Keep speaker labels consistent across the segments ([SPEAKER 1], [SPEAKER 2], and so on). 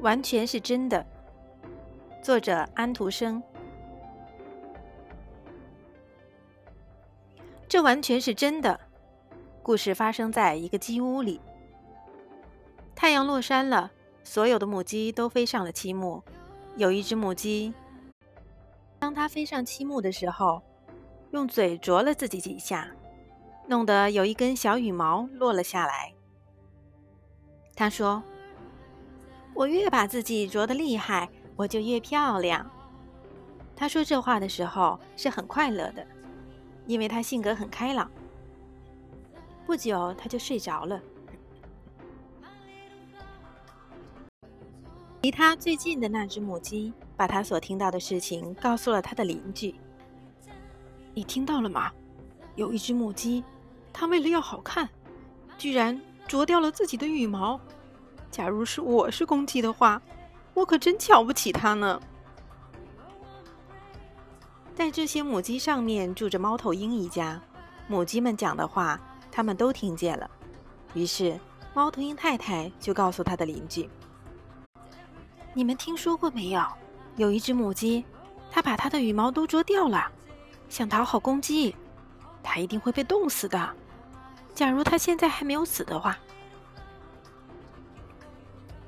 [SPEAKER 1] 完全是真的。作者安徒生。这完全是真的。故事发生在一个鸡屋里。太阳落山了，所有的母鸡都飞上了漆木。有一只母鸡，当它飞上漆木的时候，用嘴啄了自己几下，弄得有一根小羽毛落了下来。他说：“我越把自己啄得厉害，我就越漂亮。”他说这话的时候是很快乐的，因为他性格很开朗。不久，他就睡着了。离他最近的那只母鸡把他所听到的事情告诉了他的邻居。你听到了吗？有一只母鸡，它为了要好看，居然啄掉了自己的羽毛。假如是我是公鸡的话，我可真瞧不起它呢。在这些母鸡上面住着猫头鹰一家，母鸡们讲的话，他们都听见了。于是，猫头鹰太太就告诉他的邻居：“你们听说过没有？有一只母鸡，它把它的羽毛都啄掉了。”想讨好公鸡，它一定会被冻死的。假如它现在还没有死的话，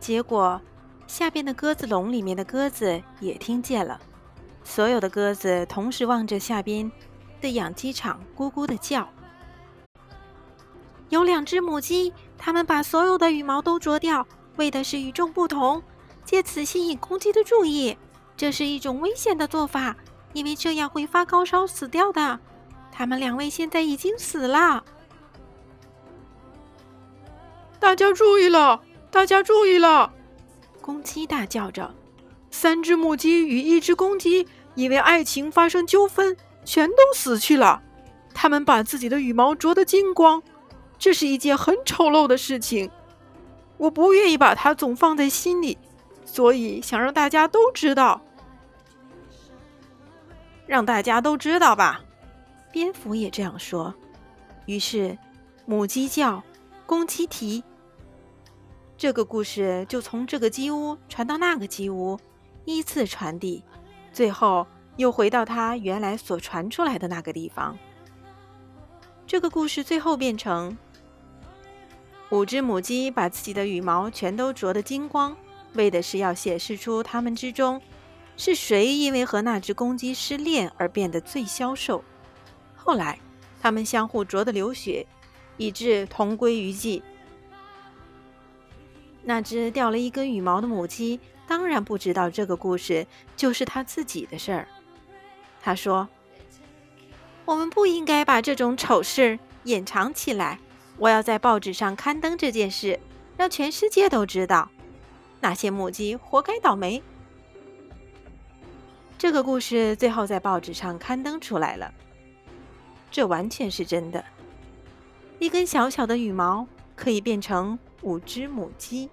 [SPEAKER 1] 结果下边的鸽子笼里面的鸽子也听见了，所有的鸽子同时望着下边的养鸡场，咕咕的叫。有两只母鸡，它们把所有的羽毛都啄掉，为的是与众不同，借此吸引公鸡的注意。这是一种危险的做法。因为这样会发高烧死掉的。他们两位现在已经死了。
[SPEAKER 2] 大家注意了！大家注意了！
[SPEAKER 1] 公鸡大叫着：“
[SPEAKER 2] 三只母鸡与一只公鸡因为爱情发生纠纷，全都死去了。它们把自己的羽毛啄得精光，这是一件很丑陋的事情。我不愿意把它总放在心里，所以想让大家都知道。”
[SPEAKER 1] 让大家都知道吧，蝙蝠也这样说。于是，母鸡叫，公鸡啼。这个故事就从这个鸡屋传到那个鸡屋，依次传递，最后又回到它原来所传出来的那个地方。这个故事最后变成：五只母鸡把自己的羽毛全都啄得精光，为的是要显示出它们之中。是谁因为和那只公鸡失恋而变得最消瘦？后来，它们相互啄得流血，以致同归于尽。那只掉了一根羽毛的母鸡当然不知道这个故事就是他自己的事儿。他说：“我们不应该把这种丑事掩藏起来。我要在报纸上刊登这件事，让全世界都知道，那些母鸡活该倒霉。”这个故事最后在报纸上刊登出来了，这完全是真的。一根小小的羽毛可以变成五只母鸡。